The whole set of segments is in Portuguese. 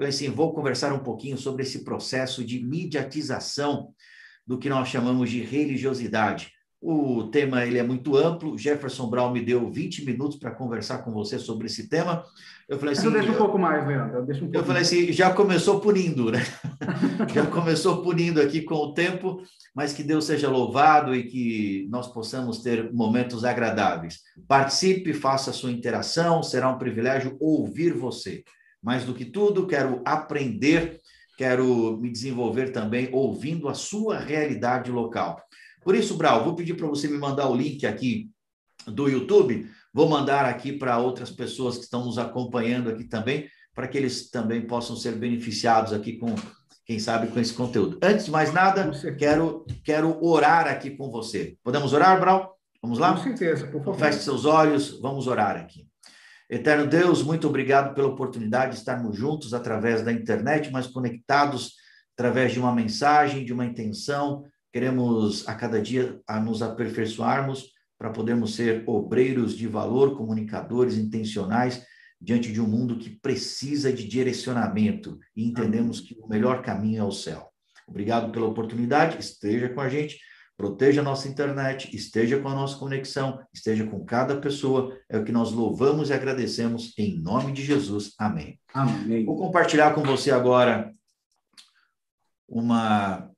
falei assim, vou conversar um pouquinho sobre esse processo de mediatização do que nós chamamos de religiosidade. O tema ele é muito amplo. Jefferson Brown me deu 20 minutos para conversar com você sobre esse tema. Eu falei assim. Eu deixo um pouco mais, Leandro. Um eu falei assim, já começou punindo, né? já começou punindo aqui com o tempo, mas que Deus seja louvado e que nós possamos ter momentos agradáveis. Participe, faça a sua interação, será um privilégio ouvir você. Mais do que tudo, quero aprender, quero me desenvolver também ouvindo a sua realidade local. Por isso, Brau, vou pedir para você me mandar o link aqui do YouTube, vou mandar aqui para outras pessoas que estão nos acompanhando aqui também, para que eles também possam ser beneficiados aqui com, quem sabe, com esse conteúdo. Antes de mais nada, quero, quero orar aqui com você. Podemos orar, Brau? Vamos lá? Com certeza, por favor. Feche seus olhos, vamos orar aqui. Eterno Deus, muito obrigado pela oportunidade de estarmos juntos através da internet, mas conectados através de uma mensagem, de uma intenção, Queremos a cada dia a nos aperfeiçoarmos para podermos ser obreiros de valor, comunicadores intencionais diante de um mundo que precisa de direcionamento e entendemos que o melhor caminho é o céu. Obrigado pela oportunidade, esteja com a gente, proteja a nossa internet, esteja com a nossa conexão, esteja com cada pessoa, é o que nós louvamos e agradecemos em nome de Jesus. Amém. Amém. Vou compartilhar com você agora uma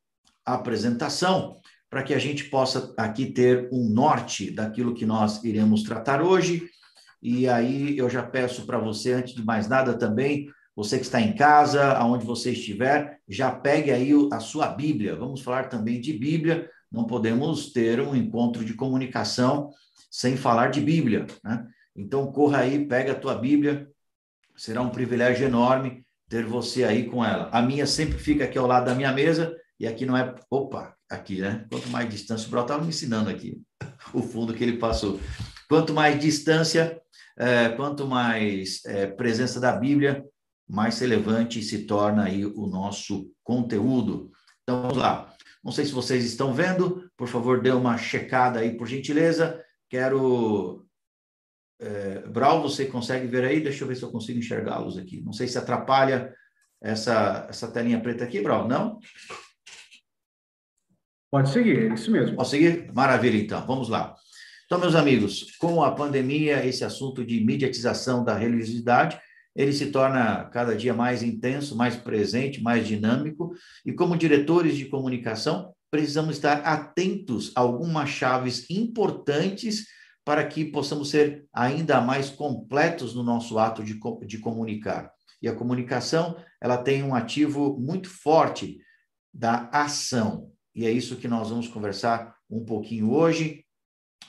apresentação para que a gente possa aqui ter um norte daquilo que nós iremos tratar hoje. E aí eu já peço para você, antes de mais nada também, você que está em casa, aonde você estiver, já pegue aí a sua Bíblia. Vamos falar também de Bíblia. Não podemos ter um encontro de comunicação sem falar de Bíblia, né? Então corra aí, pega a tua Bíblia. Será um privilégio enorme ter você aí com ela. A minha sempre fica aqui ao lado da minha mesa e aqui não é. Opa, aqui, né? Quanto mais distância, o Brau estava me ensinando aqui o fundo que ele passou. Quanto mais distância, é, quanto mais é, presença da Bíblia, mais relevante se torna aí o nosso conteúdo. Então vamos lá. Não sei se vocês estão vendo, por favor, dê uma checada aí, por gentileza. Quero. É, Brau, você consegue ver aí? Deixa eu ver se eu consigo enxergá-los aqui. Não sei se atrapalha essa, essa telinha preta aqui, Brau. Não? Pode seguir, é isso mesmo. Pode seguir? Maravilha, então. Vamos lá. Então, meus amigos, com a pandemia, esse assunto de mediatização da religiosidade, ele se torna cada dia mais intenso, mais presente, mais dinâmico, e como diretores de comunicação, precisamos estar atentos a algumas chaves importantes para que possamos ser ainda mais completos no nosso ato de, de comunicar. E a comunicação, ela tem um ativo muito forte da ação e é isso que nós vamos conversar um pouquinho hoje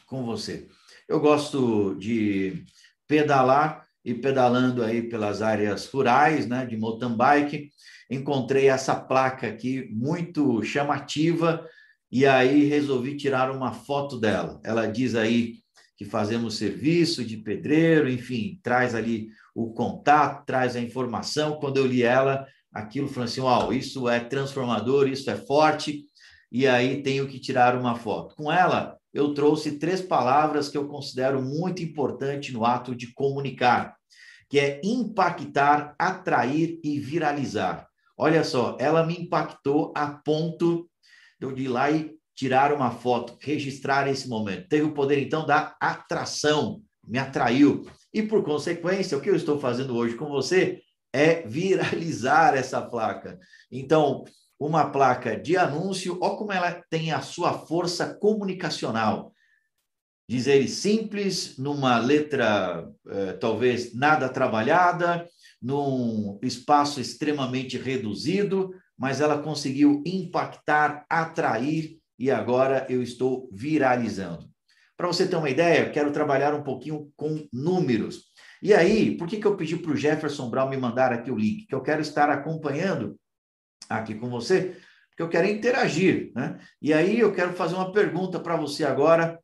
com você. Eu gosto de pedalar e pedalando aí pelas áreas rurais, né, de mountain bike, encontrei essa placa aqui muito chamativa e aí resolvi tirar uma foto dela. Ela diz aí que fazemos serviço de pedreiro, enfim, traz ali o contato, traz a informação. Quando eu li ela, aquilo falou assim: "Uau, isso é transformador, isso é forte" e aí tenho que tirar uma foto. Com ela, eu trouxe três palavras que eu considero muito importante no ato de comunicar, que é impactar, atrair e viralizar. Olha só, ela me impactou a ponto de eu ir lá e tirar uma foto, registrar esse momento. Teve o poder, então, da atração, me atraiu. E, por consequência, o que eu estou fazendo hoje com você é viralizar essa placa. Então, uma placa de anúncio, olha como ela tem a sua força comunicacional. Diz ele simples, numa letra eh, talvez nada trabalhada, num espaço extremamente reduzido, mas ela conseguiu impactar, atrair e agora eu estou viralizando. Para você ter uma ideia, quero trabalhar um pouquinho com números. E aí, por que, que eu pedi para o Jefferson Brown me mandar aqui o link? Que eu quero estar acompanhando aqui com você, porque eu quero interagir, né? E aí eu quero fazer uma pergunta para você agora,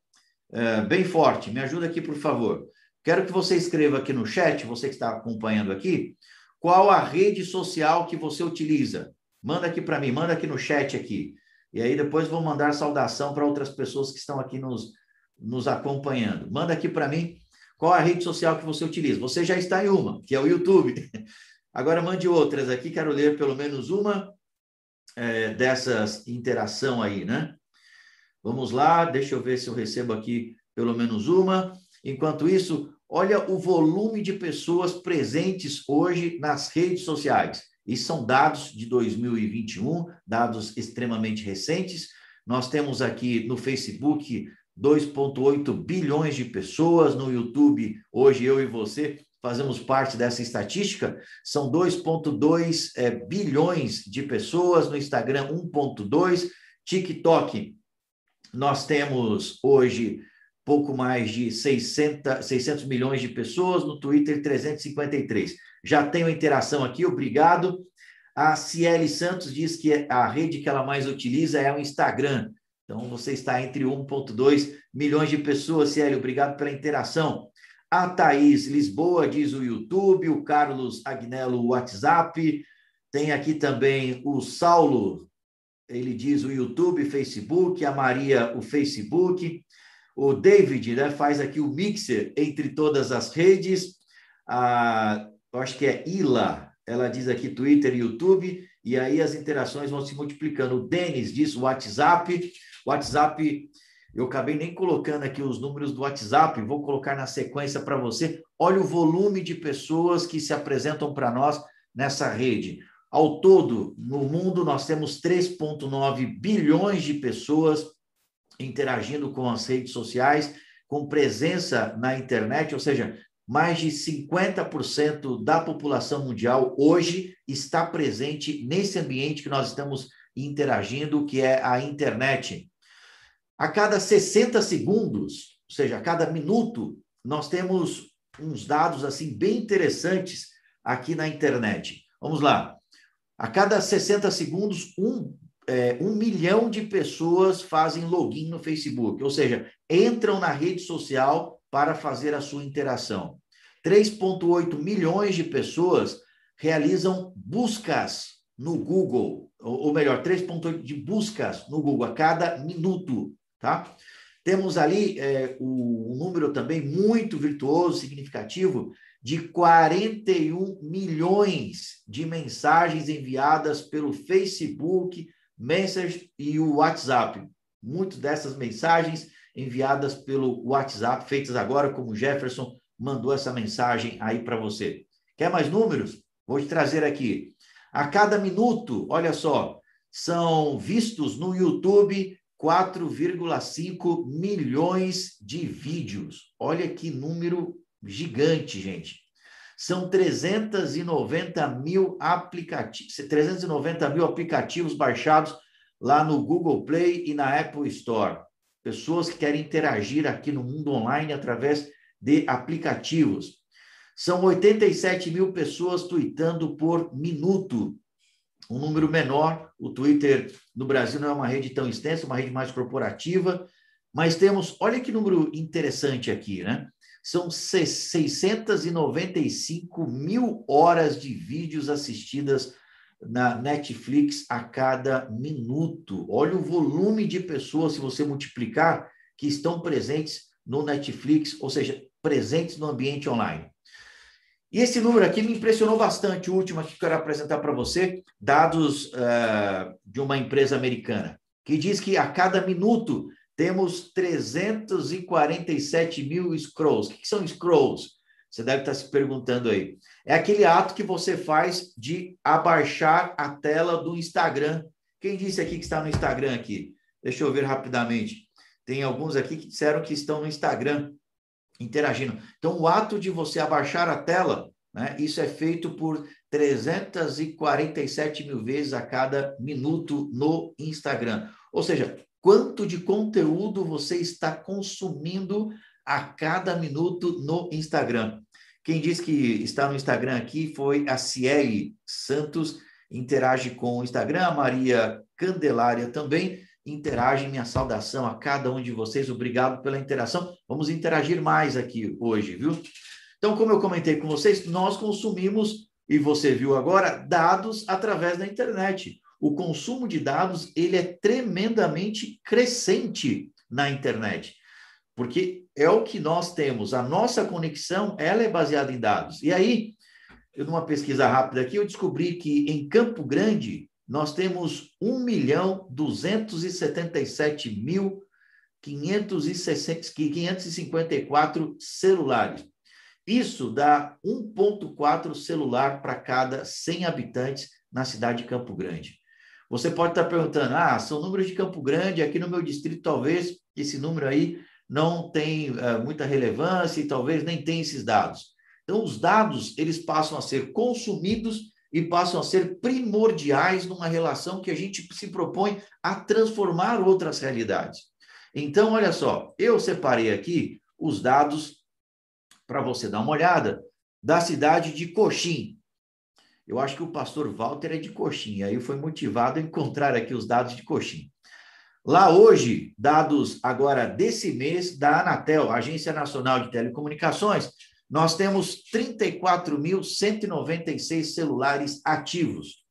é, bem forte. Me ajuda aqui, por favor. Quero que você escreva aqui no chat, você que está acompanhando aqui, qual a rede social que você utiliza. Manda aqui para mim, manda aqui no chat aqui. E aí depois vou mandar saudação para outras pessoas que estão aqui nos, nos acompanhando. Manda aqui para mim qual a rede social que você utiliza. Você já está em uma, que é o YouTube. Agora mande outras aqui, quero ler pelo menos uma é, dessas interação aí, né? Vamos lá, deixa eu ver se eu recebo aqui pelo menos uma. Enquanto isso, olha o volume de pessoas presentes hoje nas redes sociais. Isso são dados de 2021, dados extremamente recentes. Nós temos aqui no Facebook 2,8 bilhões de pessoas, no YouTube, hoje eu e você fazemos parte dessa estatística, são 2,2 é, bilhões de pessoas, no Instagram 1,2, TikTok, nós temos hoje pouco mais de 600, 600 milhões de pessoas, no Twitter 353. Já tenho interação aqui, obrigado. A Ciele Santos diz que a rede que ela mais utiliza é o Instagram. Então, você está entre 1,2 milhões de pessoas, Ciele, obrigado pela interação. A Thaís Lisboa diz o YouTube, o Carlos Agnello o WhatsApp, tem aqui também o Saulo, ele diz o YouTube, Facebook, a Maria o Facebook, o David né, faz aqui o mixer entre todas as redes, a, acho que é Ila, ela diz aqui Twitter e YouTube, e aí as interações vão se multiplicando. O Denis diz o WhatsApp, WhatsApp eu acabei nem colocando aqui os números do WhatsApp, vou colocar na sequência para você. Olha o volume de pessoas que se apresentam para nós nessa rede. Ao todo, no mundo, nós temos 3,9 bilhões de pessoas interagindo com as redes sociais, com presença na internet, ou seja, mais de 50% da população mundial hoje está presente nesse ambiente que nós estamos interagindo, que é a internet. A cada 60 segundos, ou seja, a cada minuto, nós temos uns dados assim bem interessantes aqui na internet. Vamos lá. A cada 60 segundos, um, é, um milhão de pessoas fazem login no Facebook, ou seja, entram na rede social para fazer a sua interação. 3,8 milhões de pessoas realizam buscas no Google, ou melhor, 3,8 de buscas no Google a cada minuto tá? Temos ali é, o, um número também muito virtuoso, significativo, de 41 milhões de mensagens enviadas pelo Facebook, Messenger e o WhatsApp. Muitas dessas mensagens enviadas pelo WhatsApp, feitas agora, como o Jefferson mandou essa mensagem aí para você. Quer mais números? Vou te trazer aqui. A cada minuto, olha só, são vistos no YouTube 4,5 milhões de vídeos. Olha que número gigante, gente. São 390 mil aplicativos, 390 mil aplicativos baixados lá no Google Play e na Apple Store. Pessoas que querem interagir aqui no mundo online através de aplicativos. São 87 mil pessoas tweetando por minuto um número menor. O Twitter no Brasil não é uma rede tão extensa, uma rede mais corporativa, mas temos, olha que número interessante aqui, né? São 695 mil horas de vídeos assistidas na Netflix a cada minuto. Olha o volume de pessoas, se você multiplicar, que estão presentes no Netflix, ou seja, presentes no ambiente online. E esse número aqui me impressionou bastante, o último aqui que eu quero apresentar para você, dados uh, de uma empresa americana, que diz que a cada minuto temos 347 mil scrolls. O que são scrolls? Você deve estar se perguntando aí. É aquele ato que você faz de abaixar a tela do Instagram. Quem disse aqui que está no Instagram aqui? Deixa eu ver rapidamente. Tem alguns aqui que disseram que estão no Instagram interagindo. Então, o ato de você abaixar a tela, né, isso é feito por 347 mil vezes a cada minuto no Instagram. Ou seja, quanto de conteúdo você está consumindo a cada minuto no Instagram. Quem disse que está no Instagram aqui foi a Ciele Santos, interage com o Instagram, a Maria Candelária também interage. Minha saudação a cada um de vocês. Obrigado pela interação. Vamos interagir mais aqui hoje, viu? Então, como eu comentei com vocês, nós consumimos, e você viu agora, dados através da internet. O consumo de dados, ele é tremendamente crescente na internet, porque é o que nós temos. A nossa conexão, ela é baseada em dados. E aí, eu numa pesquisa rápida aqui, eu descobri que em Campo Grande nós temos 1 milhão 277 mil 554 celulares. Isso dá 1,4 celular para cada 100 habitantes na cidade de Campo Grande. Você pode estar perguntando, ah, são números de Campo Grande, aqui no meu distrito talvez esse número aí não tem uh, muita relevância e talvez nem tenha esses dados. Então, os dados, eles passam a ser consumidos e passam a ser primordiais numa relação que a gente se propõe a transformar outras realidades. Então, olha só, eu separei aqui os dados para você dar uma olhada da cidade de Coxim. Eu acho que o pastor Walter é de Coxim, aí foi motivado a encontrar aqui os dados de Coxim. Lá hoje, dados agora desse mês da Anatel, Agência Nacional de Telecomunicações, nós temos 34.196 celulares ativos.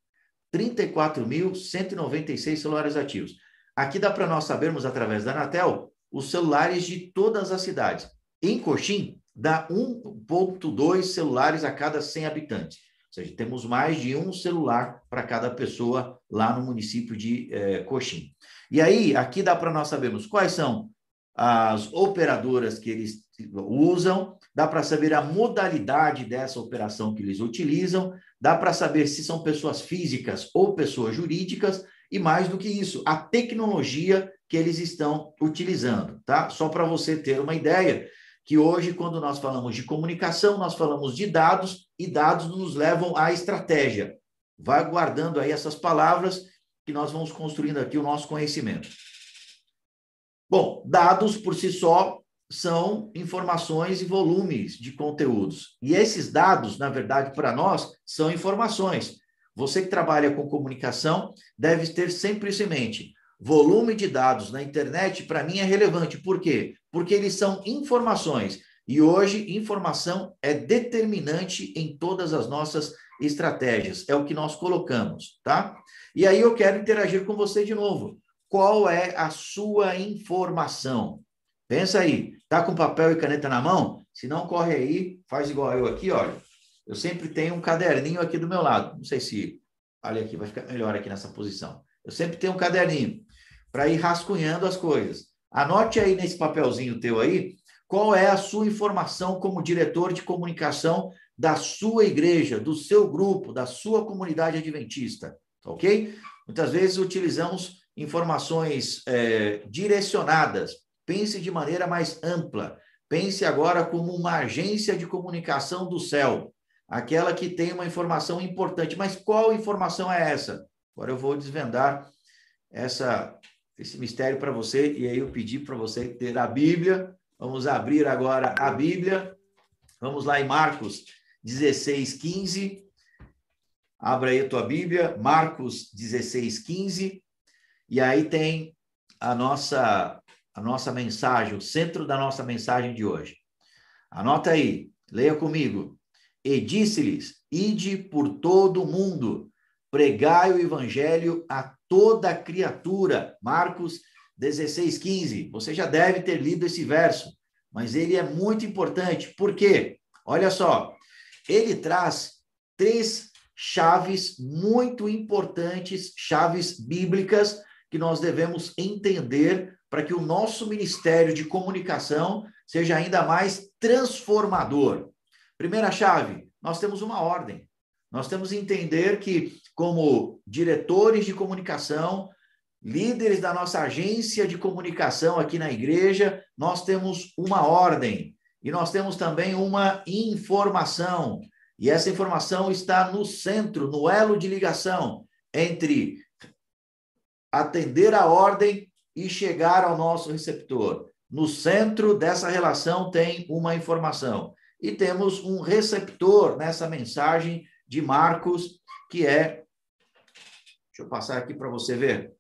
34.196 celulares ativos. Aqui dá para nós sabermos, através da Anatel, os celulares de todas as cidades. Em Coxim, dá 1,2 celulares a cada 100 habitantes. Ou seja, temos mais de um celular para cada pessoa lá no município de eh, Coxim. E aí, aqui dá para nós sabermos quais são as operadoras que eles usam, dá para saber a modalidade dessa operação que eles utilizam, dá para saber se são pessoas físicas ou pessoas jurídicas, e mais do que isso, a tecnologia que eles estão utilizando, tá? Só para você ter uma ideia, que hoje, quando nós falamos de comunicação, nós falamos de dados, e dados nos levam à estratégia. Vai guardando aí essas palavras que nós vamos construindo aqui o nosso conhecimento. Bom, dados por si só são informações e volumes de conteúdos. E esses dados, na verdade, para nós, são informações. Você que trabalha com comunicação deve ter sempre isso em mente. Volume de dados na internet, para mim, é relevante. Por quê? Porque eles são informações. E hoje, informação é determinante em todas as nossas estratégias. É o que nós colocamos, tá? E aí eu quero interagir com você de novo. Qual é a sua informação? Pensa aí, tá com papel e caneta na mão? Se não, corre aí, faz igual eu aqui, olha. Eu sempre tenho um caderninho aqui do meu lado. Não sei se. Olha aqui, vai ficar melhor aqui nessa posição. Eu sempre tenho um caderninho para ir rascunhando as coisas. Anote aí nesse papelzinho teu aí qual é a sua informação como diretor de comunicação da sua igreja, do seu grupo, da sua comunidade adventista, ok? Muitas vezes utilizamos informações é, direcionadas. Pense de maneira mais ampla. Pense agora como uma agência de comunicação do céu aquela que tem uma informação importante. Mas qual informação é essa? Agora eu vou desvendar essa, esse mistério para você, e aí eu pedi para você ter a Bíblia. Vamos abrir agora a Bíblia. Vamos lá em Marcos 16, 15. Abra aí a tua Bíblia, Marcos 16, 15. E aí tem a nossa, a nossa mensagem, o centro da nossa mensagem de hoje. Anota aí, leia comigo. E disse-lhes: Ide por todo o mundo, pregai o evangelho a toda criatura. Marcos 16, 15. Você já deve ter lido esse verso, mas ele é muito importante. Por quê? Olha só, ele traz três chaves muito importantes, chaves bíblicas, que nós devemos entender para que o nosso ministério de comunicação seja ainda mais transformador. Primeira chave, nós temos uma ordem. Nós temos que entender que, como diretores de comunicação, líderes da nossa agência de comunicação aqui na igreja, nós temos uma ordem e nós temos também uma informação. E essa informação está no centro, no elo de ligação entre atender a ordem e chegar ao nosso receptor. No centro dessa relação tem uma informação e temos um receptor nessa mensagem de Marcos, que é, deixa eu passar aqui para você ver,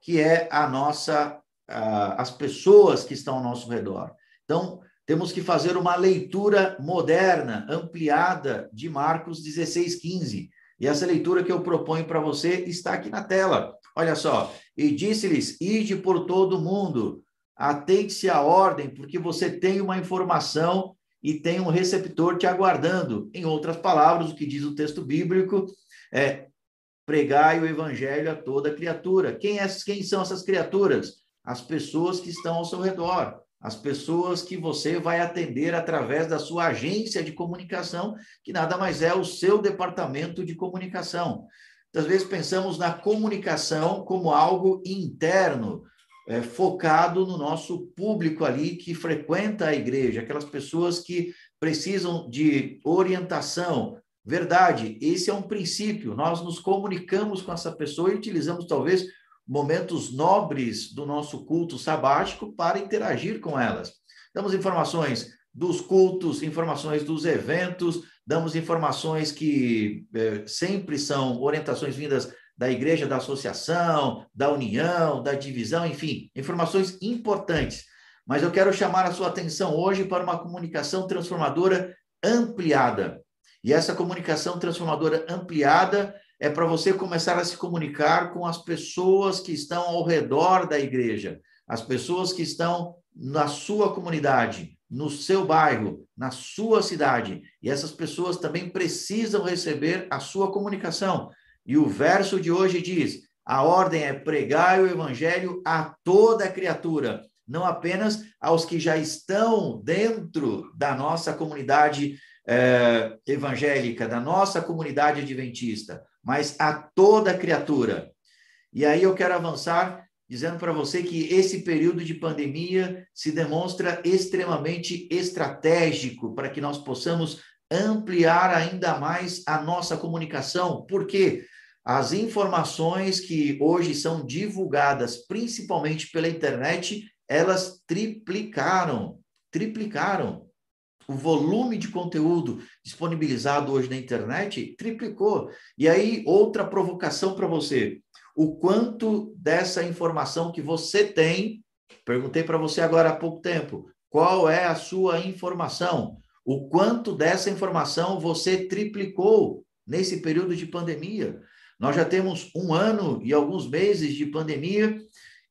que é a nossa, as pessoas que estão ao nosso redor. Então, temos que fazer uma leitura moderna, ampliada de Marcos 16, 15. E essa leitura que eu proponho para você está aqui na tela. Olha só. E disse-lhes: Ide por todo o mundo, atente-se à ordem, porque você tem uma informação e tem um receptor te aguardando. Em outras palavras, o que diz o texto bíblico é pregai o evangelho a toda criatura. Quem, é, quem são essas criaturas? As pessoas que estão ao seu redor, as pessoas que você vai atender através da sua agência de comunicação, que nada mais é o seu departamento de comunicação. Às vezes pensamos na comunicação como algo interno, é, focado no nosso público ali que frequenta a igreja, aquelas pessoas que precisam de orientação, Verdade, esse é um princípio. Nós nos comunicamos com essa pessoa e utilizamos talvez momentos nobres do nosso culto sabático para interagir com elas. Damos informações dos cultos, informações dos eventos, damos informações que eh, sempre são orientações vindas da igreja, da associação, da união, da divisão, enfim, informações importantes. Mas eu quero chamar a sua atenção hoje para uma comunicação transformadora ampliada. E essa comunicação transformadora ampliada é para você começar a se comunicar com as pessoas que estão ao redor da igreja, as pessoas que estão na sua comunidade, no seu bairro, na sua cidade. E essas pessoas também precisam receber a sua comunicação. E o verso de hoje diz: a ordem é pregar o evangelho a toda criatura, não apenas aos que já estão dentro da nossa comunidade é, evangélica, da nossa comunidade adventista, mas a toda criatura. E aí eu quero avançar dizendo para você que esse período de pandemia se demonstra extremamente estratégico para que nós possamos ampliar ainda mais a nossa comunicação, porque as informações que hoje são divulgadas, principalmente pela internet, elas triplicaram, triplicaram o volume de conteúdo disponibilizado hoje na internet triplicou. E aí, outra provocação para você. O quanto dessa informação que você tem, perguntei para você agora há pouco tempo, qual é a sua informação? O quanto dessa informação você triplicou nesse período de pandemia? Nós já temos um ano e alguns meses de pandemia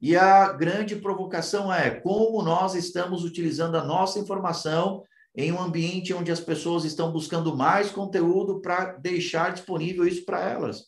e a grande provocação é como nós estamos utilizando a nossa informação em um ambiente onde as pessoas estão buscando mais conteúdo para deixar disponível isso para elas.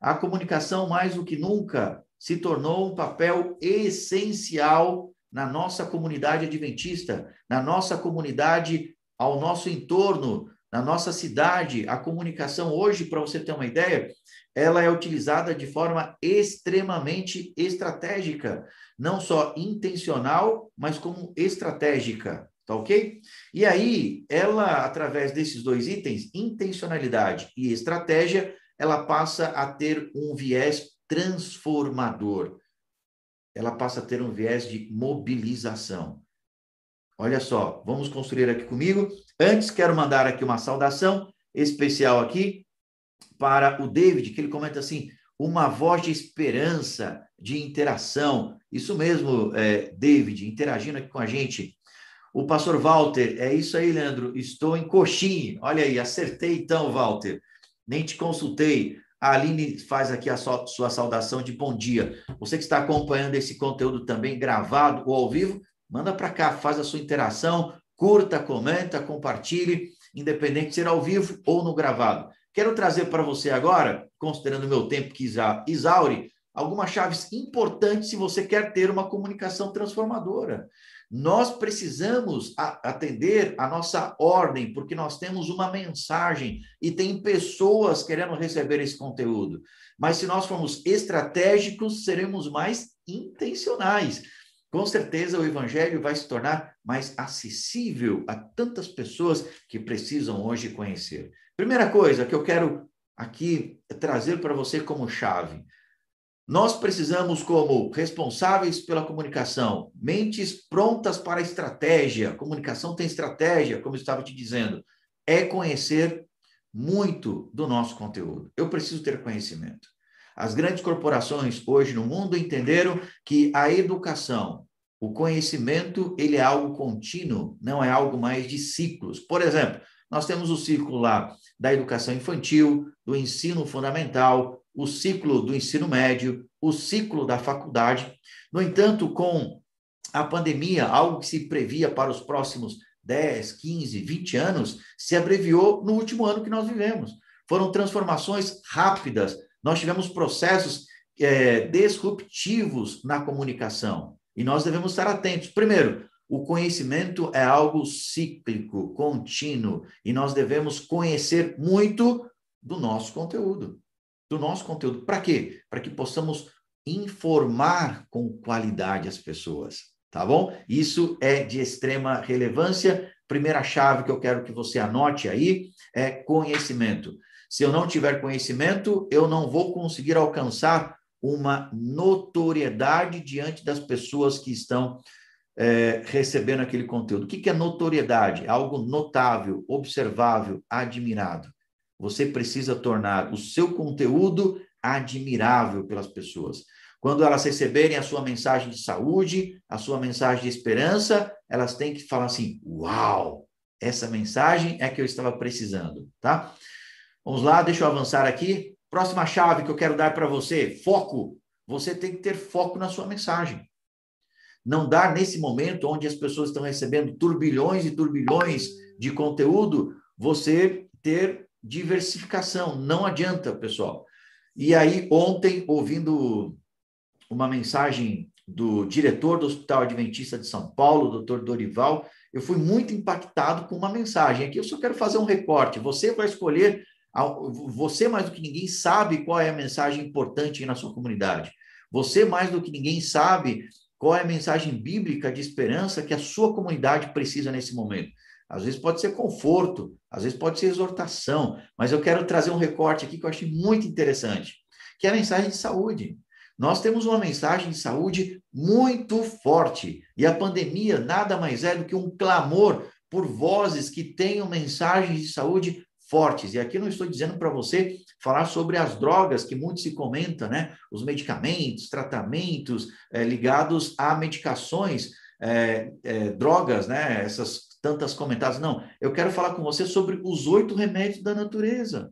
A comunicação, mais do que nunca, se tornou um papel essencial na nossa comunidade adventista, na nossa comunidade ao nosso entorno, na nossa cidade. A comunicação hoje, para você ter uma ideia, ela é utilizada de forma extremamente estratégica, não só intencional, mas como estratégica. Tá ok? E aí, ela, através desses dois itens, intencionalidade e estratégia, ela passa a ter um viés transformador. Ela passa a ter um viés de mobilização. Olha só, vamos construir aqui comigo. Antes, quero mandar aqui uma saudação especial aqui para o David, que ele comenta assim: uma voz de esperança, de interação. Isso mesmo, é, David, interagindo aqui com a gente. O pastor Walter, é isso aí, Leandro. Estou em Coxim. Olha aí, acertei então, Walter. Nem te consultei. A Aline faz aqui a sua saudação de bom dia. Você que está acompanhando esse conteúdo também gravado ou ao vivo, manda para cá, faz a sua interação, curta, comenta, compartilhe, independente de ser ao vivo ou no gravado. Quero trazer para você agora, considerando o meu tempo que exaure, algumas chaves importantes se você quer ter uma comunicação transformadora. Nós precisamos atender a nossa ordem, porque nós temos uma mensagem e tem pessoas querendo receber esse conteúdo. Mas se nós formos estratégicos, seremos mais intencionais. Com certeza o evangelho vai se tornar mais acessível a tantas pessoas que precisam hoje conhecer. Primeira coisa que eu quero aqui trazer para você como chave: nós precisamos, como responsáveis pela comunicação, mentes prontas para a estratégia. Comunicação tem estratégia, como eu estava te dizendo. É conhecer muito do nosso conteúdo. Eu preciso ter conhecimento. As grandes corporações hoje no mundo entenderam que a educação, o conhecimento, ele é algo contínuo, não é algo mais de ciclos. Por exemplo, nós temos o ciclo lá da educação infantil, do ensino fundamental, o ciclo do ensino médio, o ciclo da faculdade. No entanto, com a pandemia, algo que se previa para os próximos 10, 15, 20 anos se abreviou no último ano que nós vivemos. Foram transformações rápidas, nós tivemos processos é, disruptivos na comunicação e nós devemos estar atentos. Primeiro, o conhecimento é algo cíclico, contínuo, e nós devemos conhecer muito do nosso conteúdo. Do nosso conteúdo. Para quê? Para que possamos informar com qualidade as pessoas, tá bom? Isso é de extrema relevância. Primeira chave que eu quero que você anote aí é conhecimento. Se eu não tiver conhecimento, eu não vou conseguir alcançar uma notoriedade diante das pessoas que estão é, recebendo aquele conteúdo. O que, que é notoriedade? Algo notável, observável, admirado. Você precisa tornar o seu conteúdo admirável pelas pessoas. Quando elas receberem a sua mensagem de saúde, a sua mensagem de esperança, elas têm que falar assim: Uau, essa mensagem é que eu estava precisando, tá? Vamos lá, deixa eu avançar aqui. Próxima chave que eu quero dar para você: foco. Você tem que ter foco na sua mensagem. Não dá nesse momento onde as pessoas estão recebendo turbilhões e turbilhões de conteúdo, você ter diversificação. Não adianta, pessoal. E aí, ontem, ouvindo uma mensagem do diretor do Hospital Adventista de São Paulo, doutor Dorival, eu fui muito impactado com uma mensagem. Aqui eu só quero fazer um recorte. Você vai escolher, você mais do que ninguém sabe qual é a mensagem importante na sua comunidade. Você mais do que ninguém sabe qual é a mensagem bíblica de esperança que a sua comunidade precisa nesse momento? Às vezes pode ser conforto, às vezes pode ser exortação, mas eu quero trazer um recorte aqui que eu achei muito interessante, que é a mensagem de saúde. Nós temos uma mensagem de saúde muito forte, e a pandemia nada mais é do que um clamor por vozes que tenham mensagens de saúde fortes. E aqui não estou dizendo para você falar sobre as drogas que muito se comenta, né? Os medicamentos, tratamentos é, ligados a medicações, é, é, drogas, né? Essas tantas comentadas. Não, eu quero falar com você sobre os oito remédios da natureza.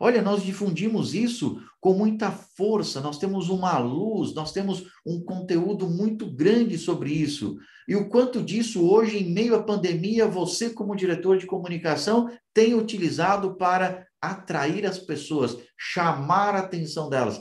Olha, nós difundimos isso com muita força, nós temos uma luz, nós temos um conteúdo muito grande sobre isso. E o quanto disso hoje, em meio à pandemia, você, como diretor de comunicação, tem utilizado para atrair as pessoas, chamar a atenção delas.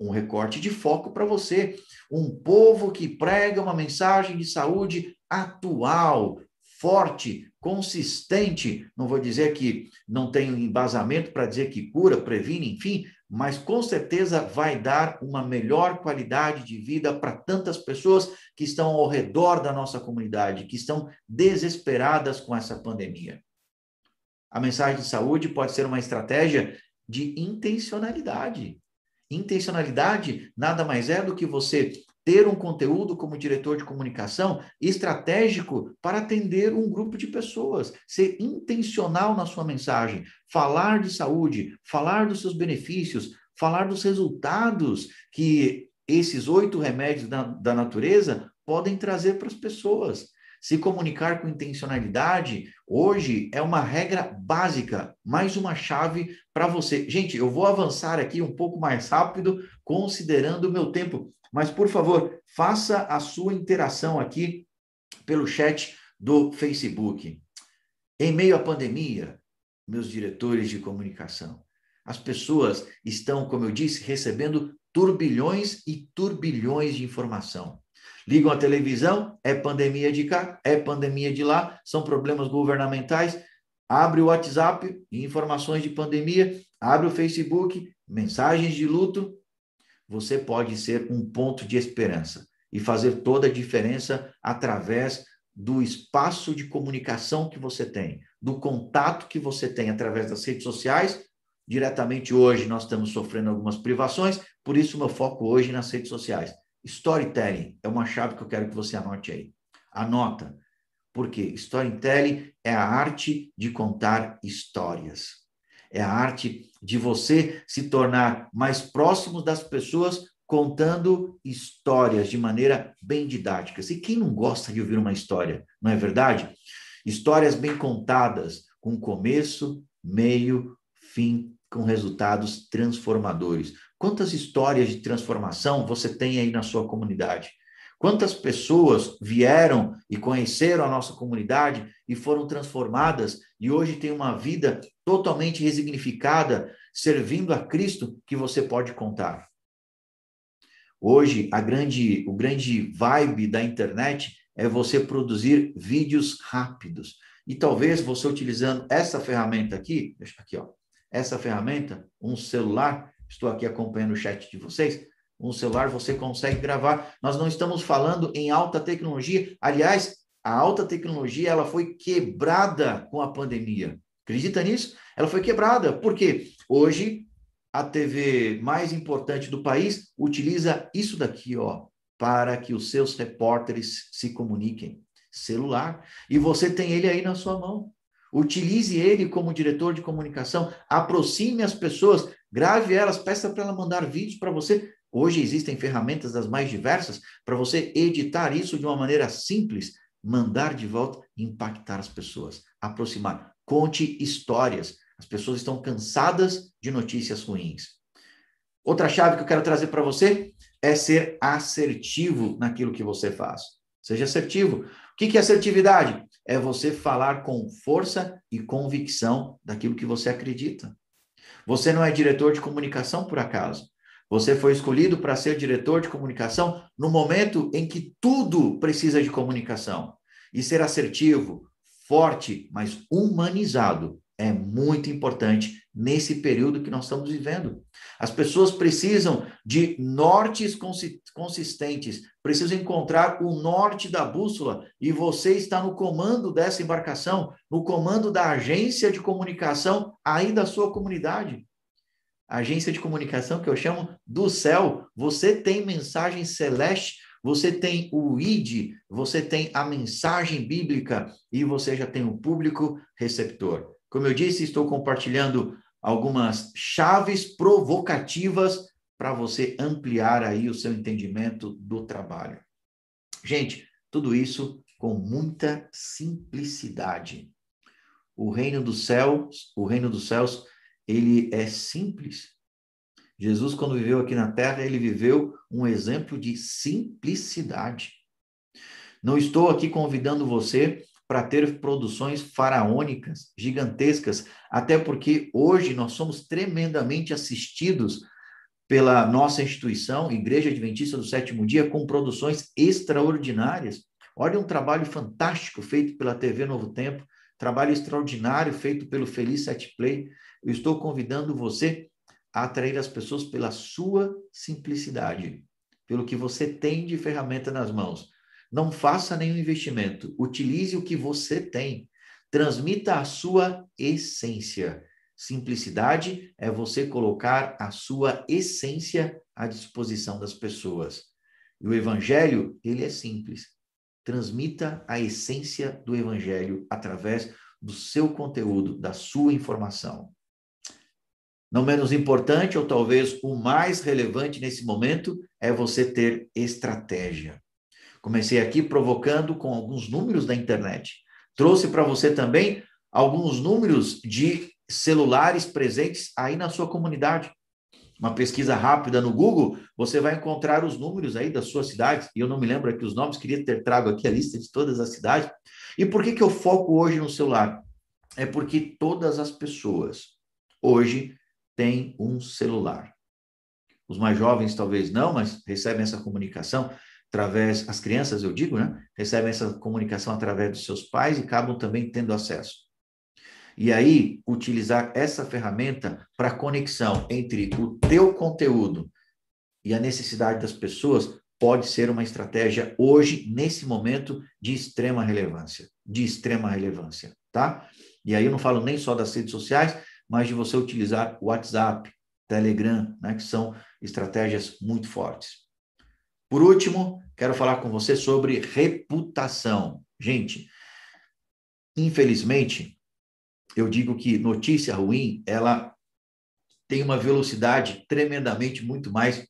Um recorte de foco para você. Um povo que prega uma mensagem de saúde atual, forte, consistente. Não vou dizer que não tem embasamento para dizer que cura, previne, enfim, mas com certeza vai dar uma melhor qualidade de vida para tantas pessoas que estão ao redor da nossa comunidade, que estão desesperadas com essa pandemia. A mensagem de saúde pode ser uma estratégia de intencionalidade. Intencionalidade nada mais é do que você ter um conteúdo como diretor de comunicação estratégico para atender um grupo de pessoas, ser intencional na sua mensagem, falar de saúde, falar dos seus benefícios, falar dos resultados que esses oito remédios da, da natureza podem trazer para as pessoas. Se comunicar com intencionalidade, hoje é uma regra básica, mais uma chave para você. Gente, eu vou avançar aqui um pouco mais rápido, considerando o meu tempo. Mas, por favor, faça a sua interação aqui pelo chat do Facebook. Em meio à pandemia, meus diretores de comunicação, as pessoas estão, como eu disse, recebendo turbilhões e turbilhões de informação. Ligam a televisão, é pandemia de cá, é pandemia de lá, são problemas governamentais. Abre o WhatsApp, informações de pandemia, abre o Facebook, mensagens de luto, você pode ser um ponto de esperança e fazer toda a diferença através do espaço de comunicação que você tem, do contato que você tem através das redes sociais. Diretamente hoje nós estamos sofrendo algumas privações, por isso meu foco hoje nas redes sociais. Storytelling é uma chave que eu quero que você anote aí. Anota. Porque storytelling é a arte de contar histórias é a arte de você se tornar mais próximo das pessoas contando histórias de maneira bem didática. E quem não gosta de ouvir uma história, não é verdade? Histórias bem contadas, com começo, meio, fim, com resultados transformadores. Quantas histórias de transformação você tem aí na sua comunidade? Quantas pessoas vieram e conheceram a nossa comunidade e foram transformadas e hoje têm uma vida totalmente resignificada, servindo a Cristo, que você pode contar. Hoje, a grande, o grande vibe da internet é você produzir vídeos rápidos. E talvez você utilizando essa ferramenta aqui, deixa aqui, ó, essa ferramenta, um celular, estou aqui acompanhando o chat de vocês, um celular você consegue gravar. Nós não estamos falando em alta tecnologia. Aliás, a alta tecnologia ela foi quebrada com a pandemia. Acredita nisso? Ela foi quebrada. Por quê? Hoje a TV mais importante do país utiliza isso daqui, ó, para que os seus repórteres se comuniquem. Celular. E você tem ele aí na sua mão. Utilize ele como diretor de comunicação, aproxime as pessoas, grave elas, peça para ela mandar vídeos para você. Hoje existem ferramentas das mais diversas para você editar isso de uma maneira simples, mandar de volta impactar as pessoas, aproximar. Conte histórias. As pessoas estão cansadas de notícias ruins. Outra chave que eu quero trazer para você é ser assertivo naquilo que você faz. Seja assertivo. O que é assertividade? É você falar com força e convicção daquilo que você acredita. Você não é diretor de comunicação por acaso. Você foi escolhido para ser diretor de comunicação no momento em que tudo precisa de comunicação. E ser assertivo, forte, mas humanizado é muito importante nesse período que nós estamos vivendo. As pessoas precisam de nortes consistentes, precisam encontrar o norte da bússola, e você está no comando dessa embarcação, no comando da agência de comunicação aí da sua comunidade agência de comunicação que eu chamo do céu. Você tem mensagem celeste, você tem o ID, você tem a mensagem bíblica e você já tem o público receptor. Como eu disse, estou compartilhando algumas chaves provocativas para você ampliar aí o seu entendimento do trabalho. Gente, tudo isso com muita simplicidade. O reino dos céus, o reino dos céus ele é simples. Jesus, quando viveu aqui na terra, ele viveu um exemplo de simplicidade. Não estou aqui convidando você para ter produções faraônicas, gigantescas, até porque hoje nós somos tremendamente assistidos pela nossa instituição, Igreja Adventista do Sétimo Dia, com produções extraordinárias. Olha um trabalho fantástico feito pela TV Novo Tempo, trabalho extraordinário feito pelo Feliz Set Play. Eu estou convidando você a atrair as pessoas pela sua simplicidade, pelo que você tem de ferramenta nas mãos. Não faça nenhum investimento, utilize o que você tem. Transmita a sua essência. Simplicidade é você colocar a sua essência à disposição das pessoas. E o evangelho, ele é simples transmita a essência do evangelho através do seu conteúdo, da sua informação. Não menos importante, ou talvez o mais relevante nesse momento, é você ter estratégia. Comecei aqui provocando com alguns números da internet. Trouxe para você também alguns números de celulares presentes aí na sua comunidade uma pesquisa rápida no Google, você vai encontrar os números aí das suas cidades. E eu não me lembro aqui os nomes, queria ter trago aqui a lista de todas as cidades. E por que, que eu foco hoje no celular? É porque todas as pessoas hoje têm um celular. Os mais jovens talvez não, mas recebem essa comunicação através, as crianças eu digo, né? Recebem essa comunicação através dos seus pais e acabam também tendo acesso. E aí, utilizar essa ferramenta para conexão entre o teu conteúdo e a necessidade das pessoas pode ser uma estratégia hoje, nesse momento, de extrema relevância. De extrema relevância, tá? E aí eu não falo nem só das redes sociais, mas de você utilizar o WhatsApp, Telegram, né, que são estratégias muito fortes. Por último, quero falar com você sobre reputação. Gente, infelizmente, eu digo que notícia ruim, ela tem uma velocidade tremendamente muito mais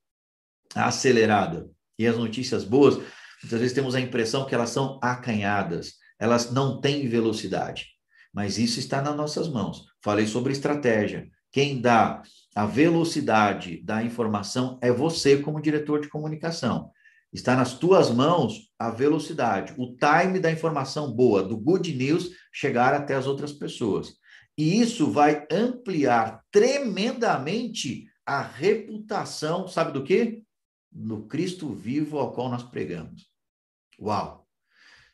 acelerada. E as notícias boas, muitas vezes temos a impressão que elas são acanhadas, elas não têm velocidade. Mas isso está nas nossas mãos. Falei sobre estratégia. Quem dá a velocidade da informação é você, como diretor de comunicação. Está nas tuas mãos a velocidade, o time da informação boa, do good news chegar até as outras pessoas. E isso vai ampliar tremendamente a reputação, sabe do quê? No Cristo vivo ao qual nós pregamos. Uau!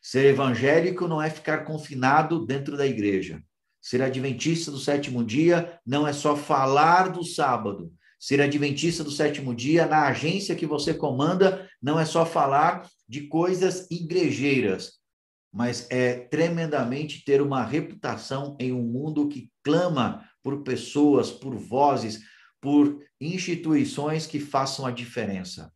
Ser evangélico não é ficar confinado dentro da igreja. Ser adventista do sétimo dia não é só falar do sábado, Ser adventista do sétimo dia na agência que você comanda não é só falar de coisas igrejeiras, mas é tremendamente ter uma reputação em um mundo que clama por pessoas, por vozes, por instituições que façam a diferença.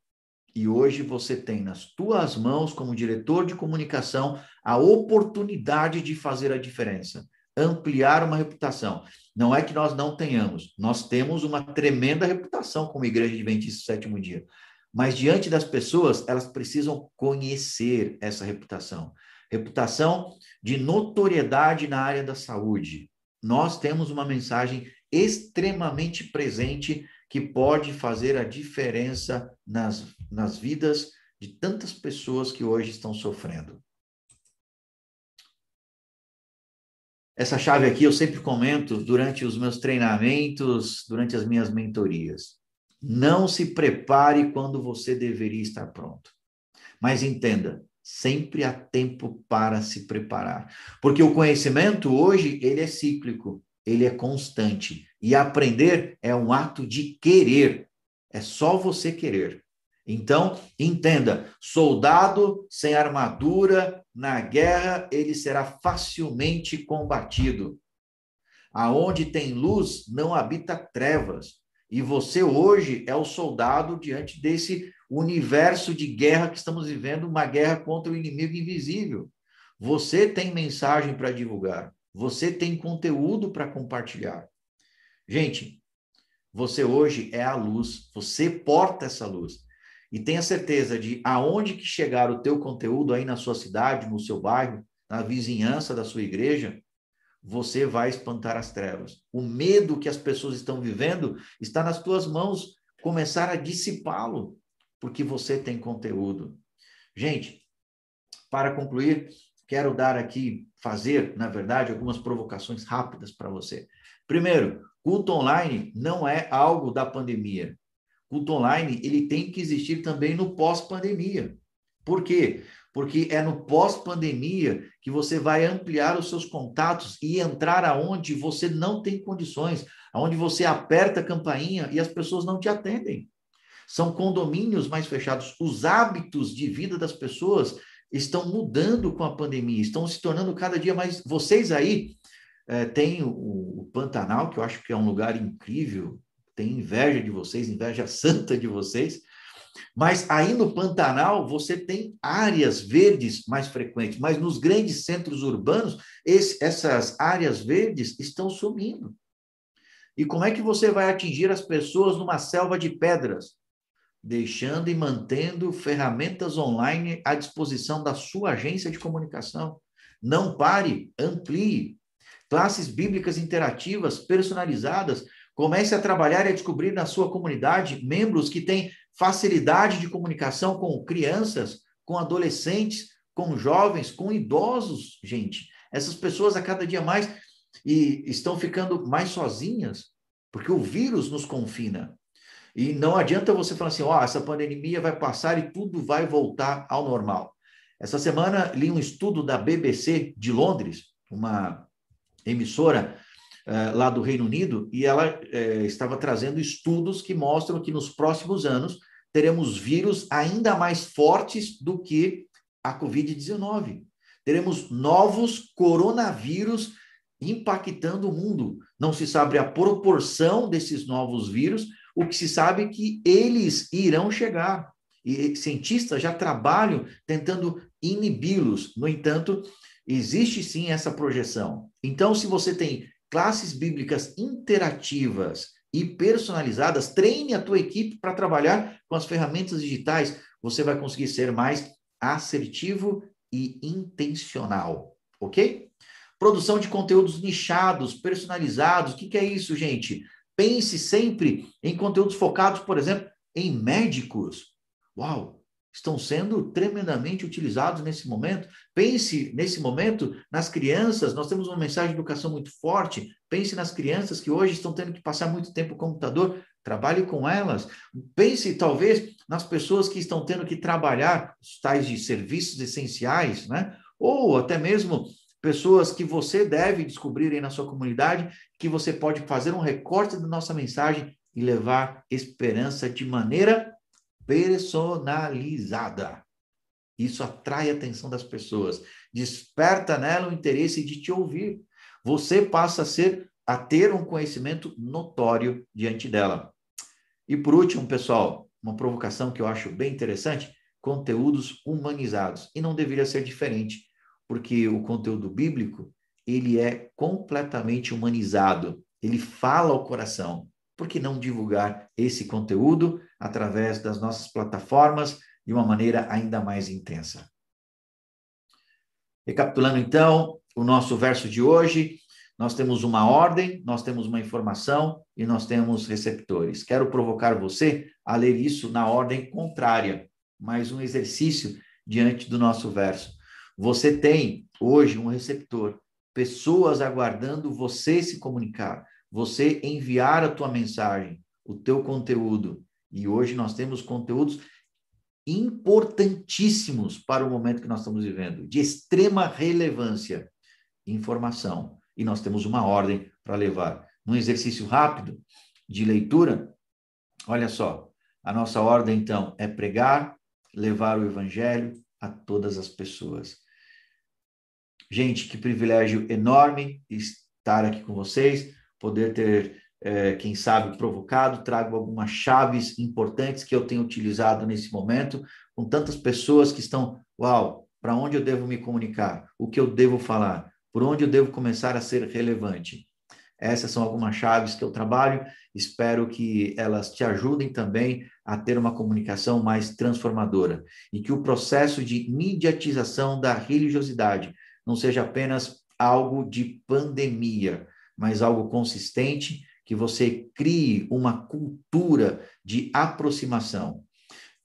E hoje você tem nas tuas mãos, como diretor de comunicação, a oportunidade de fazer a diferença ampliar uma reputação. Não é que nós não tenhamos, nós temos uma tremenda reputação como Igreja Adventista do Sétimo Dia. Mas diante das pessoas, elas precisam conhecer essa reputação. Reputação de notoriedade na área da saúde. Nós temos uma mensagem extremamente presente que pode fazer a diferença nas, nas vidas de tantas pessoas que hoje estão sofrendo. Essa chave aqui eu sempre comento durante os meus treinamentos, durante as minhas mentorias. Não se prepare quando você deveria estar pronto. Mas entenda, sempre há tempo para se preparar. Porque o conhecimento hoje, ele é cíclico, ele é constante. E aprender é um ato de querer. É só você querer. Então, entenda: soldado sem armadura na guerra, ele será facilmente combatido. Aonde tem luz, não habita trevas. E você hoje é o soldado diante desse universo de guerra que estamos vivendo, uma guerra contra o inimigo invisível. Você tem mensagem para divulgar, você tem conteúdo para compartilhar. Gente, você hoje é a luz, você porta essa luz e tenha certeza de aonde que chegar o teu conteúdo aí na sua cidade, no seu bairro, na vizinhança da sua igreja, você vai espantar as trevas. O medo que as pessoas estão vivendo está nas tuas mãos, começar a dissipá-lo, porque você tem conteúdo. Gente, para concluir, quero dar aqui, fazer, na verdade, algumas provocações rápidas para você. Primeiro, culto online não é algo da pandemia culto online, ele tem que existir também no pós-pandemia. Por quê? Porque é no pós-pandemia que você vai ampliar os seus contatos e entrar aonde você não tem condições, aonde você aperta a campainha e as pessoas não te atendem. São condomínios mais fechados. Os hábitos de vida das pessoas estão mudando com a pandemia, estão se tornando cada dia mais. Vocês aí é, têm o, o Pantanal, que eu acho que é um lugar incrível, tem inveja de vocês, inveja santa de vocês. Mas aí no Pantanal você tem áreas verdes mais frequentes, mas nos grandes centros urbanos esse, essas áreas verdes estão sumindo. E como é que você vai atingir as pessoas numa selva de pedras? Deixando e mantendo ferramentas online à disposição da sua agência de comunicação. Não pare, amplie. Classes bíblicas interativas, personalizadas, Comece a trabalhar e a descobrir na sua comunidade membros que têm facilidade de comunicação com crianças, com adolescentes, com jovens, com idosos, gente. Essas pessoas a cada dia mais e estão ficando mais sozinhas, porque o vírus nos confina. E não adianta você falar assim, ó, oh, essa pandemia vai passar e tudo vai voltar ao normal. Essa semana li um estudo da BBC de Londres, uma emissora uh, lá do Reino Unido, e ela uh, estava trazendo estudos que mostram que nos próximos anos teremos vírus ainda mais fortes do que a Covid-19. Teremos novos coronavírus impactando o mundo. Não se sabe a proporção desses novos vírus, o que se sabe é que eles irão chegar. E cientistas já trabalham tentando inibi-los. No entanto, existe sim essa projeção. Então, se você tem classes bíblicas interativas e personalizadas, treine a tua equipe para trabalhar com as ferramentas digitais, você vai conseguir ser mais assertivo e intencional, ok? Produção de conteúdos nichados, personalizados, o que, que é isso, gente? Pense sempre em conteúdos focados, por exemplo, em médicos. Uau! Estão sendo tremendamente utilizados nesse momento. Pense nesse momento nas crianças, nós temos uma mensagem de educação muito forte. Pense nas crianças que hoje estão tendo que passar muito tempo no computador, trabalhe com elas. Pense talvez nas pessoas que estão tendo que trabalhar os tais de serviços essenciais, né? Ou até mesmo pessoas que você deve descobrir aí na sua comunidade, que você pode fazer um recorte da nossa mensagem e levar esperança de maneira personalizada. Isso atrai a atenção das pessoas, desperta nela o interesse de te ouvir. Você passa a ser a ter um conhecimento notório diante dela. E por último, pessoal, uma provocação que eu acho bem interessante, conteúdos humanizados. E não deveria ser diferente, porque o conteúdo bíblico, ele é completamente humanizado. Ele fala ao coração por que não divulgar esse conteúdo através das nossas plataformas de uma maneira ainda mais intensa? Recapitulando então o nosso verso de hoje, nós temos uma ordem, nós temos uma informação e nós temos receptores. Quero provocar você a ler isso na ordem contrária, mais um exercício diante do nosso verso. Você tem hoje um receptor, pessoas aguardando você se comunicar você enviar a tua mensagem, o teu conteúdo. E hoje nós temos conteúdos importantíssimos para o momento que nós estamos vivendo, de extrema relevância, informação. E nós temos uma ordem para levar. Num exercício rápido de leitura, olha só, a nossa ordem então é pregar, levar o evangelho a todas as pessoas. Gente, que privilégio enorme estar aqui com vocês poder ter, é, quem sabe, provocado, trago algumas chaves importantes que eu tenho utilizado nesse momento, com tantas pessoas que estão, uau, para onde eu devo me comunicar? O que eu devo falar? Por onde eu devo começar a ser relevante? Essas são algumas chaves que eu trabalho. Espero que elas te ajudem também a ter uma comunicação mais transformadora e que o processo de mediatização da religiosidade não seja apenas algo de pandemia, mas algo consistente, que você crie uma cultura de aproximação.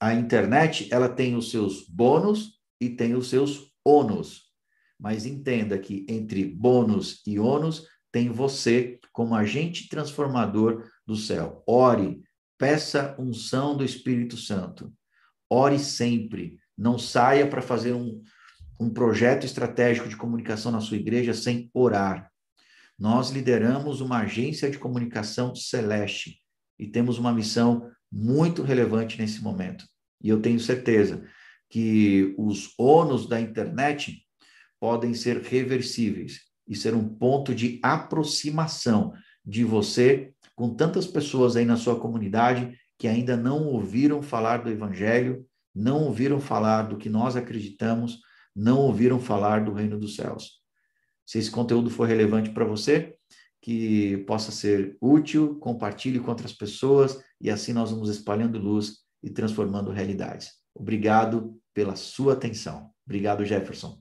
A internet, ela tem os seus bônus e tem os seus ônus. Mas entenda que entre bônus e ônus tem você como agente transformador do céu. Ore, peça unção do Espírito Santo. Ore sempre. Não saia para fazer um, um projeto estratégico de comunicação na sua igreja sem orar. Nós lideramos uma agência de comunicação celeste e temos uma missão muito relevante nesse momento. E eu tenho certeza que os ônus da internet podem ser reversíveis e ser um ponto de aproximação de você com tantas pessoas aí na sua comunidade que ainda não ouviram falar do evangelho, não ouviram falar do que nós acreditamos, não ouviram falar do reino dos céus. Se esse conteúdo for relevante para você, que possa ser útil, compartilhe com outras pessoas e assim nós vamos espalhando luz e transformando realidades. Obrigado pela sua atenção. Obrigado, Jefferson.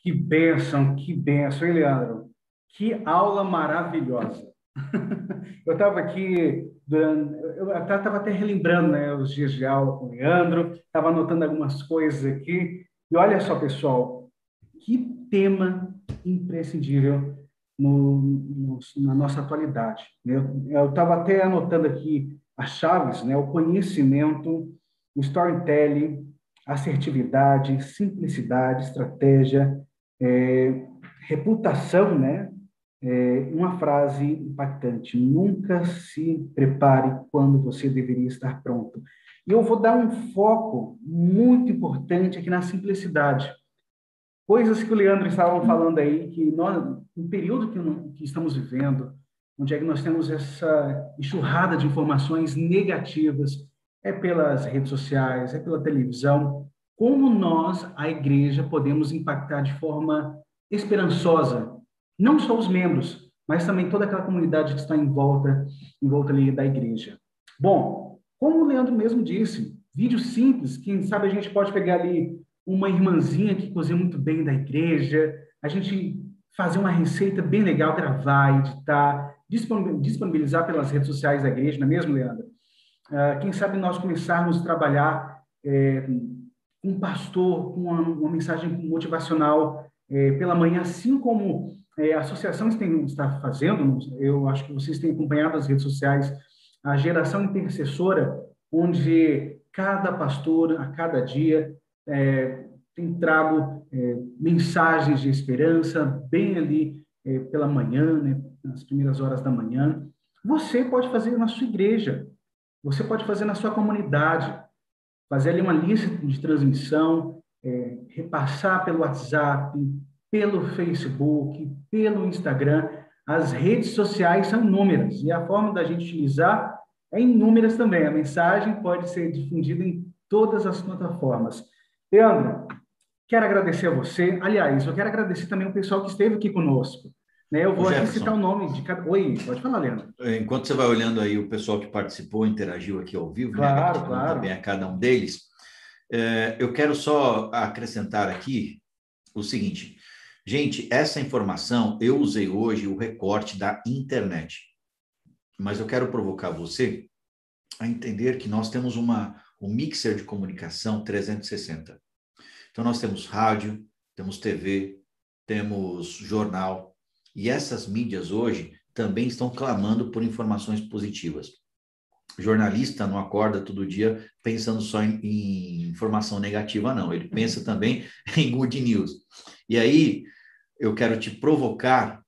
Que bênção, que bênção, hein, Leandro? Que aula maravilhosa. eu estava aqui, eu estava até relembrando né, os dias de aula com o Leandro, estava anotando algumas coisas aqui. E olha só, pessoal, que tema imprescindível no, no, na nossa atualidade. Né? Eu estava até anotando aqui as chaves, né? o conhecimento, o storytelling, assertividade, simplicidade, estratégia, é, reputação, né? É, uma frase impactante: nunca se prepare quando você deveria estar pronto. E eu vou dar um foco muito importante aqui na simplicidade coisas que o Leandro estava falando aí, que nós, no período que, que estamos vivendo, onde é que nós temos essa enxurrada de informações negativas, é pelas redes sociais, é pela televisão, como nós, a igreja, podemos impactar de forma esperançosa, não só os membros, mas também toda aquela comunidade que está em volta, em volta ali da igreja. Bom, como o Leandro mesmo disse, vídeo simples, quem sabe a gente pode pegar ali uma irmãzinha que cozinha muito bem da igreja, a gente fazer uma receita bem legal, gravar, editar, disponibilizar pelas redes sociais da igreja, não é mesmo, Leandro? Uh, quem sabe nós começarmos a trabalhar é, um pastor com uma, uma mensagem motivacional é, pela manhã, assim como é, a associação está fazendo, eu acho que vocês têm acompanhado as redes sociais, a geração intercessora, onde cada pastor, a cada dia, é, trago é, mensagens de esperança, bem ali é, pela manhã, né, nas primeiras horas da manhã. Você pode fazer na sua igreja, você pode fazer na sua comunidade, fazer ali uma lista de transmissão, é, repassar pelo WhatsApp, pelo Facebook, pelo Instagram. As redes sociais são inúmeras e a forma da gente utilizar é inúmeras também. A mensagem pode ser difundida em todas as plataformas. Leandro, quero agradecer a você. Aliás, eu quero agradecer também o pessoal que esteve aqui conosco. Né? Eu vou aqui citar o nome de cada. Oi, pode falar, Leandro. Enquanto você vai olhando aí o pessoal que participou, interagiu aqui ao vivo, né? claro, né? claro. também a cada um deles, é, eu quero só acrescentar aqui o seguinte. Gente, essa informação eu usei hoje o recorte da internet. Mas eu quero provocar você a entender que nós temos uma, um mixer de comunicação 360. Então, nós temos rádio, temos TV, temos jornal, e essas mídias hoje também estão clamando por informações positivas. Jornalista não acorda todo dia pensando só em, em informação negativa, não. Ele pensa também em good news. E aí, eu quero te provocar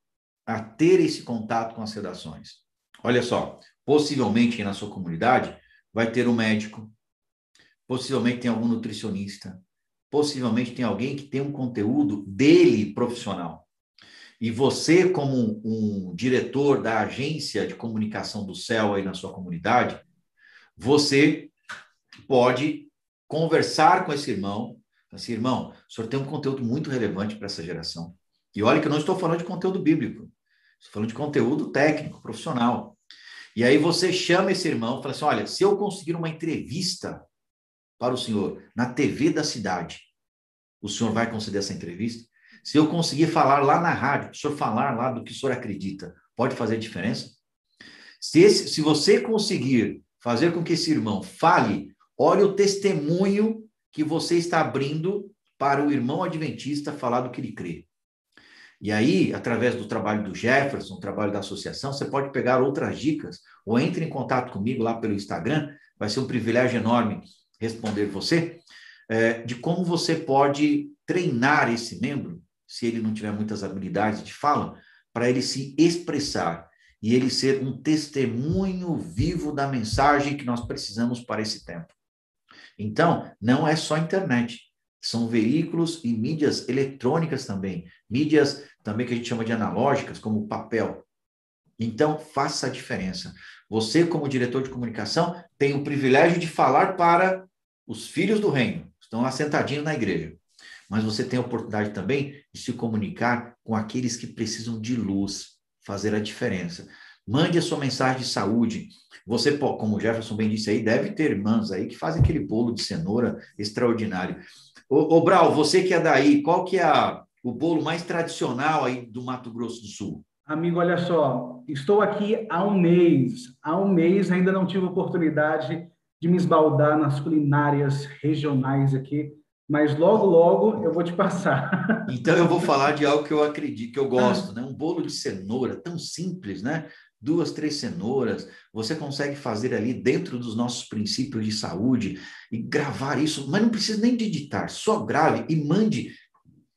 a ter esse contato com as redações. Olha só, possivelmente na sua comunidade vai ter um médico, possivelmente tem algum nutricionista, possivelmente tem alguém que tem um conteúdo dele profissional. E você, como um, diretor da agência de comunicação do céu aí na sua comunidade, você pode conversar com esse irmão, assim, irmão, o senhor tem um conteúdo muito relevante para essa geração. E olha que eu não estou falando de conteúdo bíblico, estou falando de conteúdo técnico, profissional. E aí você chama esse irmão fala assim: olha, se eu conseguir uma entrevista para o senhor na TV da cidade, o senhor vai conceder essa entrevista? Se eu conseguir falar lá na rádio, o senhor falar lá do que o senhor acredita, pode fazer diferença? Se, esse, se você conseguir fazer com que esse irmão fale, olhe o testemunho que você está abrindo para o irmão adventista falar do que ele crê. E aí, através do trabalho do Jefferson, trabalho da associação, você pode pegar outras dicas ou entre em contato comigo lá pelo Instagram. Vai ser um privilégio enorme responder você é, de como você pode treinar esse membro, se ele não tiver muitas habilidades de fala, para ele se expressar e ele ser um testemunho vivo da mensagem que nós precisamos para esse tempo. Então, não é só internet são veículos e mídias eletrônicas também, mídias também que a gente chama de analógicas, como papel. Então, faça a diferença. Você, como diretor de comunicação, tem o privilégio de falar para os filhos do reino, estão lá sentadinhos na igreja. Mas você tem a oportunidade também de se comunicar com aqueles que precisam de luz, fazer a diferença. Mande a sua mensagem de saúde. Você, como o Jefferson bem disse aí, deve ter irmãs aí que fazem aquele bolo de cenoura extraordinário. Ô, ô Brau, você que é daí, qual que é a, o bolo mais tradicional aí do Mato Grosso do Sul? Amigo, olha só, estou aqui há um mês. Há um mês ainda não tive oportunidade de me esbaldar nas culinárias regionais aqui, mas logo, logo eu vou te passar. Então eu vou falar de algo que eu acredito, que eu gosto, né? Um bolo de cenoura, tão simples, né? duas, três cenouras, você consegue fazer ali dentro dos nossos princípios de saúde e gravar isso, mas não precisa nem de editar, só grave e mande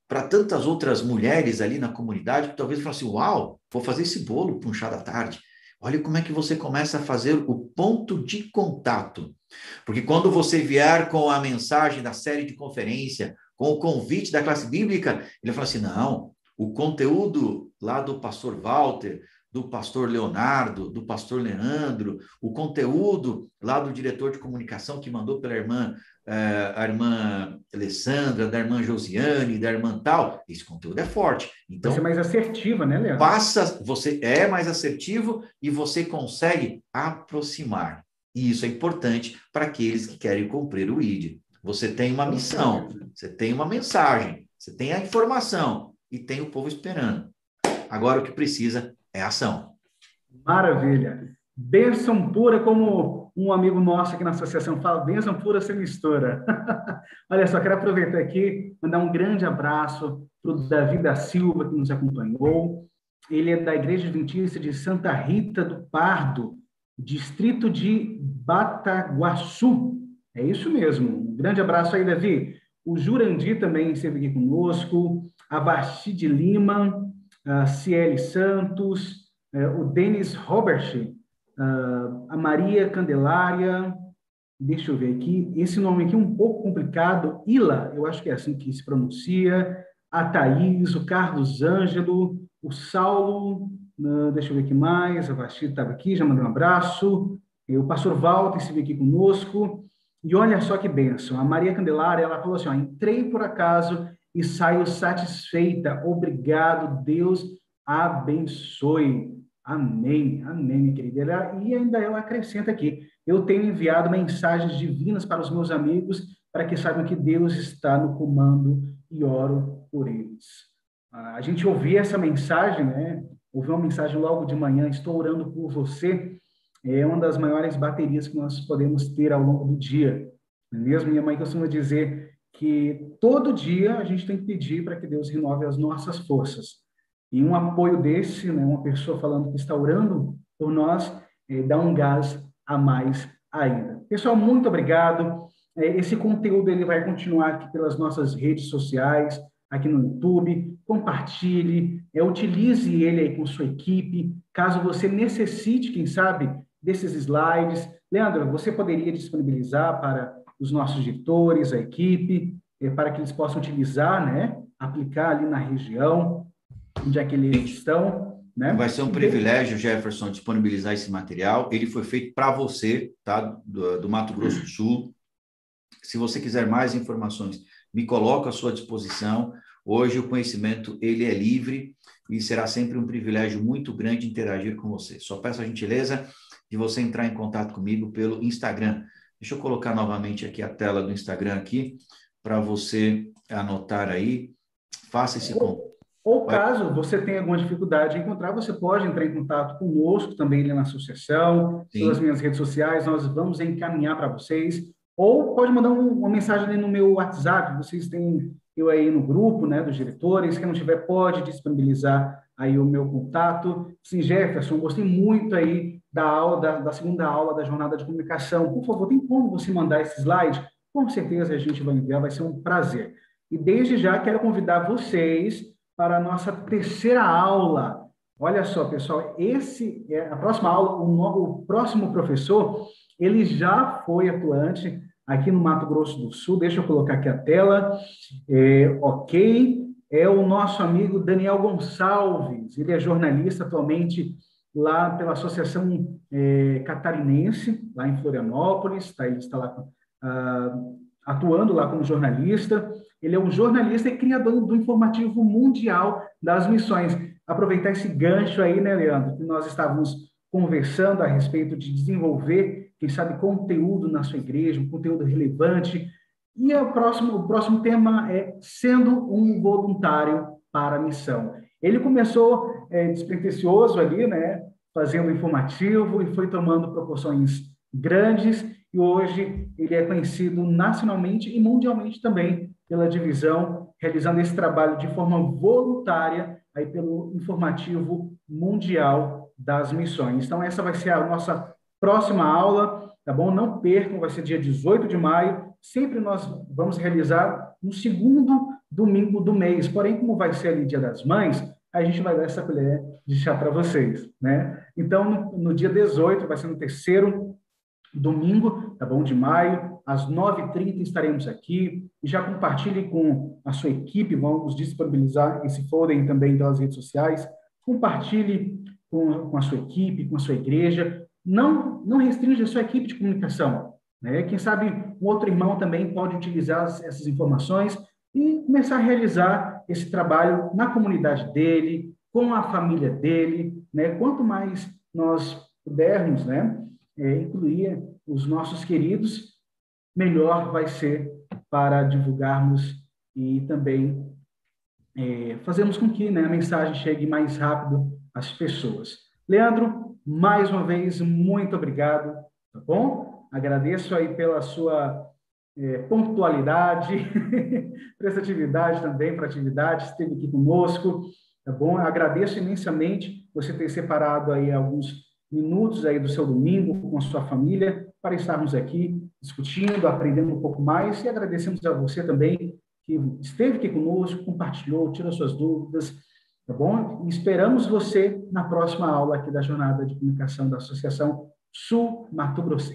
para tantas outras mulheres ali na comunidade que talvez falem assim: Uau, vou fazer esse bolo para um chá da tarde. Olha como é que você começa a fazer o ponto de contato. Porque quando você vier com a mensagem da série de conferência, com o convite da classe bíblica, ele fala assim: não, o conteúdo lá do pastor Walter, do pastor Leonardo, do pastor Leandro, o conteúdo lá do diretor de comunicação que mandou pela irmã, a irmã Alessandra, da irmã Josiane, da irmã tal, esse conteúdo é forte. Então, você é mais assertiva, né, Leandro? Passa, você é mais assertivo e você consegue aproximar. E isso é importante para aqueles que querem cumprir o ID. Você tem uma missão, você tem uma mensagem, você tem a informação e tem o povo esperando. Agora o que precisa é ação. Maravilha. Bênção pura como um amigo nosso aqui na associação fala, bênção pura sem mistura. Olha só, quero aproveitar aqui, mandar um grande abraço para o Davi da Silva, que nos acompanhou. Ele é da Igreja Adventista de Santa Rita do Pardo, distrito de Bataguaçu. É isso mesmo. Um grande abraço aí, Davi. O Jurandir também esteve aqui conosco, a Bastide Lima, a Ciele Santos, eh, o Denis Robert, a Maria Candelária, deixa eu ver aqui, esse nome aqui é um pouco complicado, Ila, eu acho que é assim que se pronuncia, a Thaís, o Carlos Ângelo, o Saulo, deixa eu ver aqui mais, a Vastida estava aqui, já mandei um abraço, o pastor Walter esteve aqui conosco, e olha só que benção, a Maria Candelária, ela falou assim, ó, entrei por acaso e saio satisfeita, obrigado, Deus abençoe. Amém, amém, querida. E ainda ela acrescenta aqui, eu tenho enviado mensagens divinas para os meus amigos, para que saibam que Deus está no comando e oro por eles. Ah, a gente ouvir essa mensagem, né? Ouvir uma mensagem logo de manhã, estou orando por você, é uma das maiores baterias que nós podemos ter ao longo do dia. É mesmo? Minha mãe costuma dizer que todo dia a gente tem que pedir para que Deus renove as nossas forças. E um apoio desse, né, uma pessoa falando que está orando por nós, é, dá um gás a mais ainda. Pessoal, muito obrigado. É, esse conteúdo ele vai continuar aqui pelas nossas redes sociais, aqui no YouTube. Compartilhe, é, utilize ele aí com sua equipe. Caso você necessite, quem sabe, desses slides. Leandro, você poderia disponibilizar para os nossos editores, a equipe, é, para que eles possam utilizar, né? Aplicar ali na região onde é que eles estão. Né? Vai ser um privilégio, Jefferson, disponibilizar esse material. Ele foi feito para você, tá? Do, do, Mato Grosso do Sul. Se você quiser mais informações, me coloco à sua disposição. Hoje o conhecimento ele é livre e será sempre um privilégio muito grande interagir com você. Só peço a gentileza de você entrar em contato comigo pelo Instagram. Deixa eu colocar novamente aqui a tela do Instagram aqui para você anotar aí. Faça esse contato ou caso você tenha alguma dificuldade em encontrar, você pode entrar em contato conosco também ali na associação, Sim. pelas minhas redes sociais, nós vamos encaminhar para vocês. Ou pode mandar uma mensagem ali no meu WhatsApp, vocês têm eu aí no grupo, né, dos diretores, quem não tiver pode disponibilizar aí o meu contato. Sim, Jefferson, gostei muito aí da aula, da, da segunda aula da jornada de comunicação. Por favor, tem como você mandar esse slide? Com certeza a gente vai enviar, vai ser um prazer. E desde já quero convidar vocês para a nossa terceira aula. Olha só, pessoal, esse é a próxima aula, o, o próximo professor, ele já foi atuante aqui no Mato Grosso do Sul. Deixa eu colocar aqui a tela. É, ok. É o nosso amigo Daniel Gonçalves. Ele é jornalista atualmente lá pela Associação é, Catarinense, lá em Florianópolis. Tá, ele está lá ah, atuando lá como jornalista. Ele é um jornalista e criador do informativo mundial das missões. Aproveitar esse gancho aí, né, Leandro, que nós estávamos conversando a respeito de desenvolver, quem sabe, conteúdo na sua igreja, um conteúdo relevante. E o próximo, o próximo tema é sendo um voluntário para a missão. Ele começou é, despretensioso ali, né, fazendo informativo e foi tomando proporções grandes e hoje ele é conhecido nacionalmente e mundialmente também pela divisão, realizando esse trabalho de forma voluntária aí pelo informativo mundial das missões. Então essa vai ser a nossa próxima aula, tá bom? Não percam, vai ser dia 18 de maio. Sempre nós vamos realizar no segundo domingo do mês. Porém, como vai ser ali Dia das Mães, a gente vai dar essa colher de chá para vocês, né? Então, no, no dia 18, vai ser no terceiro domingo, tá bom? De maio, às 9h30 estaremos aqui. E já compartilhe com a sua equipe, vamos disponibilizar esse folder também pelas redes sociais. Compartilhe com, com a sua equipe, com a sua igreja. Não, não restringe a sua equipe de comunicação. Né? Quem sabe um outro irmão também pode utilizar essas informações e começar a realizar esse trabalho na comunidade dele, com a família dele. Né? Quanto mais nós pudermos, né? É, incluir os nossos queridos, melhor vai ser para divulgarmos e também é, fazermos com que né, a mensagem chegue mais rápido às pessoas. Leandro, mais uma vez, muito obrigado, tá bom? Agradeço aí pela sua é, pontualidade, prestatividade também para atividade, esteve aqui conosco, tá bom? Agradeço imensamente você ter separado aí alguns minutos aí do seu domingo com a sua família para estarmos aqui discutindo, aprendendo um pouco mais e agradecemos a você também que esteve aqui conosco, compartilhou, tirou suas dúvidas, tá bom? E esperamos você na próxima aula aqui da jornada de comunicação da Associação Sul Mato Grosso.